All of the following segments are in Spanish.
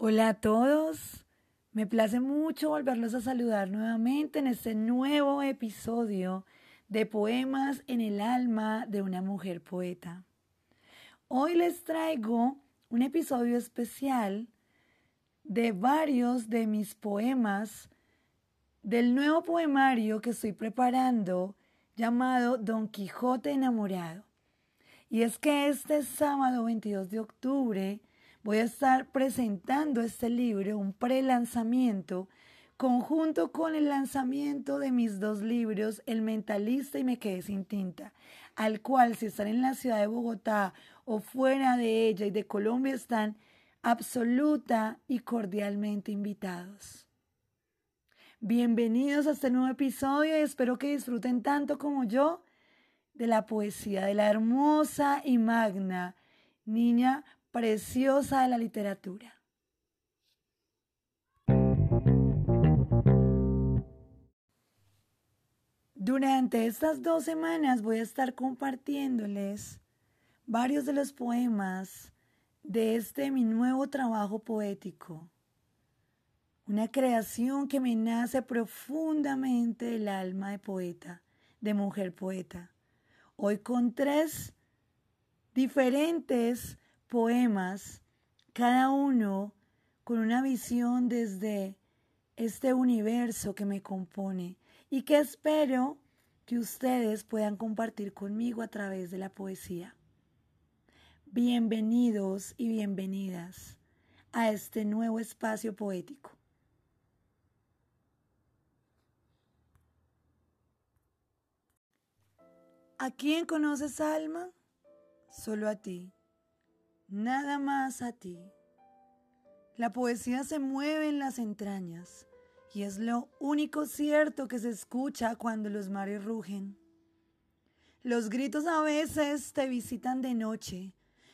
Hola a todos, me place mucho volverlos a saludar nuevamente en este nuevo episodio de Poemas en el alma de una mujer poeta. Hoy les traigo un episodio especial de varios de mis poemas del nuevo poemario que estoy preparando llamado Don Quijote enamorado. Y es que este sábado 22 de octubre voy a estar presentando este libro, un pre-lanzamiento, conjunto con el lanzamiento de mis dos libros, El Mentalista y Me Quedé Sin Tinta, al cual si están en la ciudad de Bogotá o fuera de ella y de Colombia están absoluta y cordialmente invitados. Bienvenidos a este nuevo episodio y espero que disfruten tanto como yo de la poesía de la hermosa y magna niña preciosa de la literatura. Durante estas dos semanas voy a estar compartiéndoles varios de los poemas de este mi nuevo trabajo poético. Una creación que me nace profundamente del alma de poeta, de mujer poeta. Hoy con tres diferentes poemas, cada uno con una visión desde este universo que me compone y que espero que ustedes puedan compartir conmigo a través de la poesía. Bienvenidos y bienvenidas a este nuevo espacio poético. ¿A quién conoces alma? Solo a ti nada más a ti. La poesía se mueve en las entrañas y es lo único cierto que se escucha cuando los mares rugen. Los gritos a veces te visitan de noche,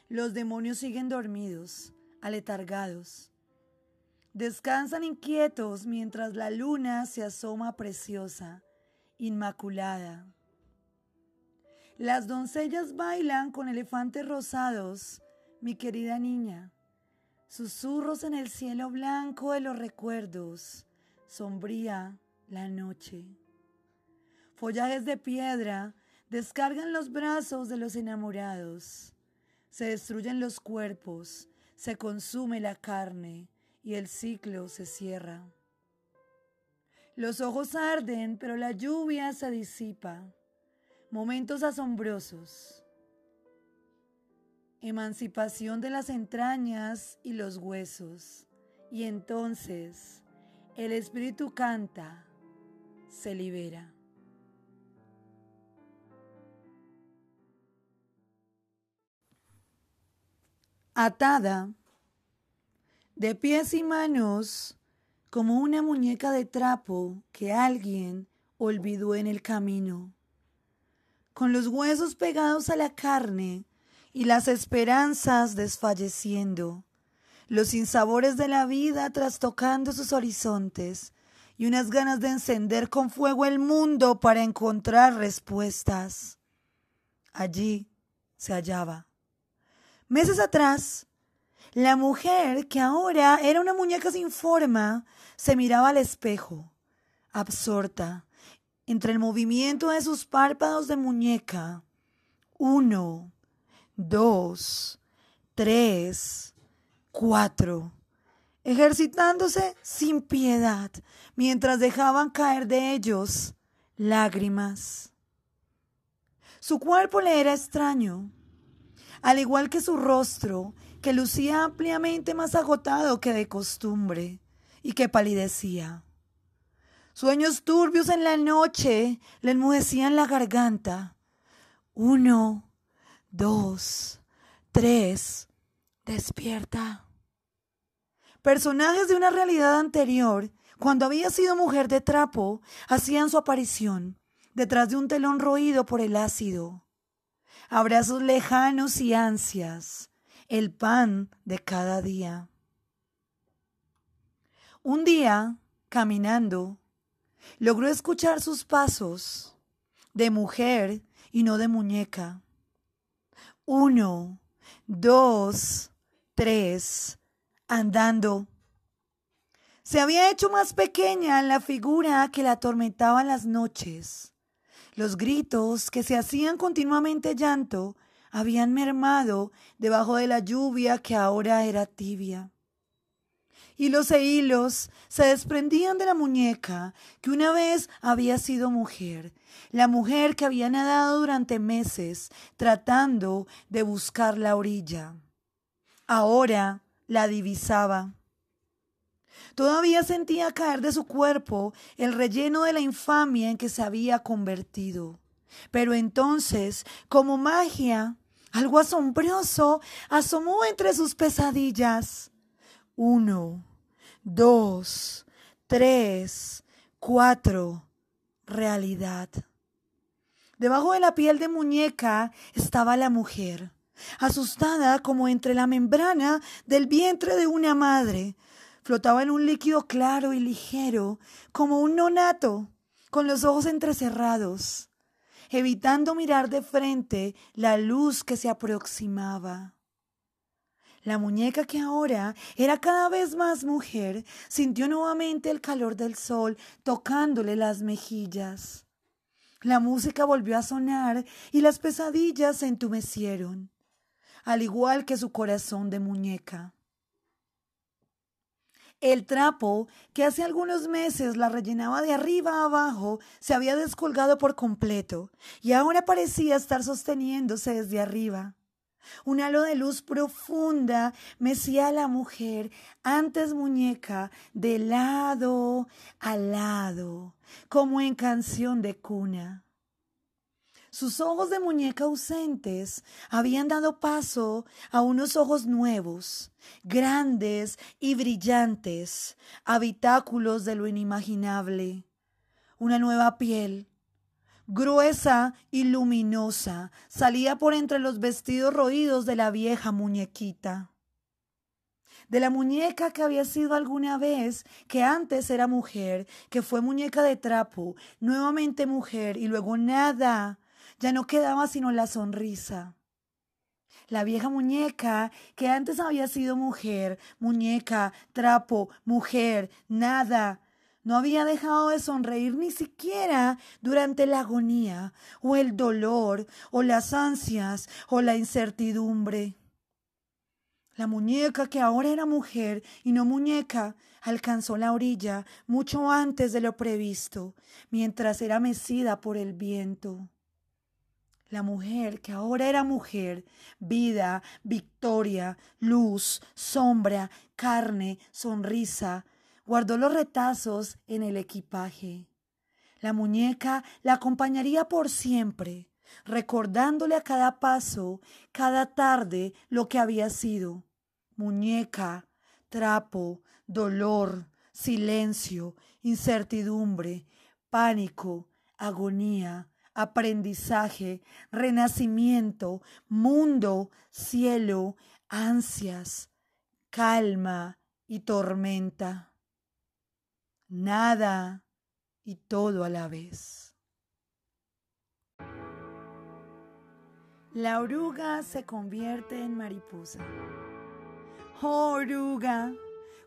los demonios siguen dormidos, aletargados. Descansan inquietos mientras la luna se asoma preciosa, inmaculada. Las doncellas bailan con elefantes rosados mi querida niña, susurros en el cielo blanco de los recuerdos, sombría la noche. Follajes de piedra descargan los brazos de los enamorados, se destruyen los cuerpos, se consume la carne y el ciclo se cierra. Los ojos arden, pero la lluvia se disipa. Momentos asombrosos emancipación de las entrañas y los huesos. Y entonces el espíritu canta, se libera. Atada, de pies y manos, como una muñeca de trapo que alguien olvidó en el camino, con los huesos pegados a la carne, y las esperanzas desfalleciendo, los sinsabores de la vida trastocando sus horizontes y unas ganas de encender con fuego el mundo para encontrar respuestas. Allí se hallaba. Meses atrás, la mujer, que ahora era una muñeca sin forma, se miraba al espejo, absorta, entre el movimiento de sus párpados de muñeca. Uno, dos, tres, cuatro, ejercitándose sin piedad mientras dejaban caer de ellos lágrimas. Su cuerpo le era extraño, al igual que su rostro, que lucía ampliamente más agotado que de costumbre y que palidecía. Sueños turbios en la noche le enmudecían la garganta. Uno, dos, tres, despierta. Personajes de una realidad anterior, cuando había sido mujer de trapo, hacían su aparición detrás de un telón roído por el ácido. Abrazos lejanos y ansias, el pan de cada día. Un día, caminando, logró escuchar sus pasos de mujer y no de muñeca. Uno, dos, tres, andando Se había hecho más pequeña la figura que la atormentaba las noches. Los gritos que se hacían continuamente llanto habían mermado debajo de la lluvia que ahora era tibia. Hilos e hilos se desprendían de la muñeca que una vez había sido mujer, la mujer que había nadado durante meses tratando de buscar la orilla. Ahora la divisaba. Todavía sentía caer de su cuerpo el relleno de la infamia en que se había convertido. Pero entonces, como magia, algo asombroso asomó entre sus pesadillas. Uno, dos, tres, cuatro. Realidad. Debajo de la piel de muñeca estaba la mujer, asustada como entre la membrana del vientre de una madre, Flotaba en un líquido claro y ligero, como un nonato, con los ojos entrecerrados, evitando mirar de frente la luz que se aproximaba. La muñeca que ahora era cada vez más mujer sintió nuevamente el calor del sol tocándole las mejillas. La música volvió a sonar y las pesadillas se entumecieron, al igual que su corazón de muñeca. El trapo, que hace algunos meses la rellenaba de arriba a abajo, se había descolgado por completo y ahora parecía estar sosteniéndose desde arriba. Un halo de luz profunda mecía a la mujer, antes muñeca, de lado a lado, como en canción de cuna. Sus ojos de muñeca ausentes habían dado paso a unos ojos nuevos, grandes y brillantes, habitáculos de lo inimaginable. Una nueva piel, gruesa y luminosa, salía por entre los vestidos roídos de la vieja muñequita. De la muñeca que había sido alguna vez, que antes era mujer, que fue muñeca de trapo, nuevamente mujer y luego nada, ya no quedaba sino la sonrisa. La vieja muñeca, que antes había sido mujer, muñeca, trapo, mujer, nada, no había dejado de sonreír ni siquiera durante la agonía, o el dolor, o las ansias, o la incertidumbre. La muñeca, que ahora era mujer y no muñeca, alcanzó la orilla mucho antes de lo previsto, mientras era mecida por el viento. La mujer que ahora era mujer, vida, victoria, luz, sombra, carne, sonrisa, guardó los retazos en el equipaje. La muñeca la acompañaría por siempre, recordándole a cada paso, cada tarde, lo que había sido. Muñeca, trapo, dolor, silencio, incertidumbre, pánico, agonía, aprendizaje, renacimiento, mundo, cielo, ansias, calma y tormenta. Nada y todo a la vez. La oruga se convierte en mariposa. Oh, oruga,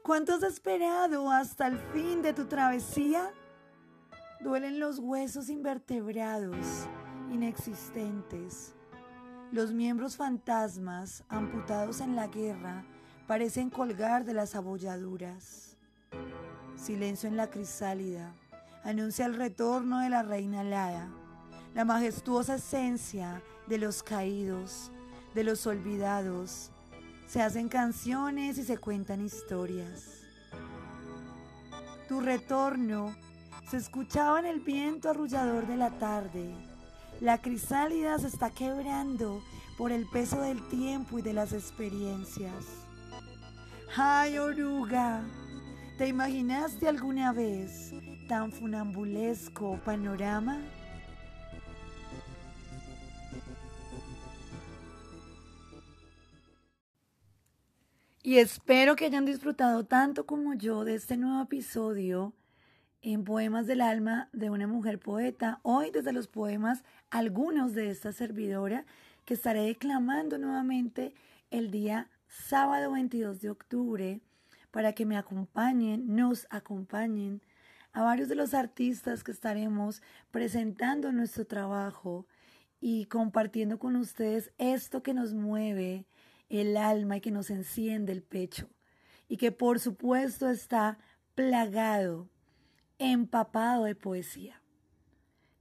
¿cuánto has esperado hasta el fin de tu travesía? Duelen los huesos invertebrados, inexistentes. Los miembros fantasmas, amputados en la guerra, parecen colgar de las abolladuras. Silencio en la crisálida anuncia el retorno de la reina alada, la majestuosa esencia de los caídos, de los olvidados. Se hacen canciones y se cuentan historias. Tu retorno se escuchaba en el viento arrullador de la tarde. La crisálida se está quebrando por el peso del tiempo y de las experiencias. ¡Ay, oruga! ¿Te imaginaste alguna vez tan funambulesco panorama? Y espero que hayan disfrutado tanto como yo de este nuevo episodio en Poemas del Alma de una mujer poeta. Hoy desde los poemas, algunos de esta servidora que estaré declamando nuevamente el día sábado 22 de octubre para que me acompañen, nos acompañen a varios de los artistas que estaremos presentando nuestro trabajo y compartiendo con ustedes esto que nos mueve el alma y que nos enciende el pecho y que por supuesto está plagado, empapado de poesía.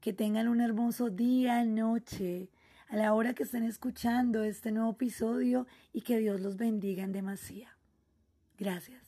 Que tengan un hermoso día, noche, a la hora que estén escuchando este nuevo episodio y que Dios los bendiga en demasía. Gracias.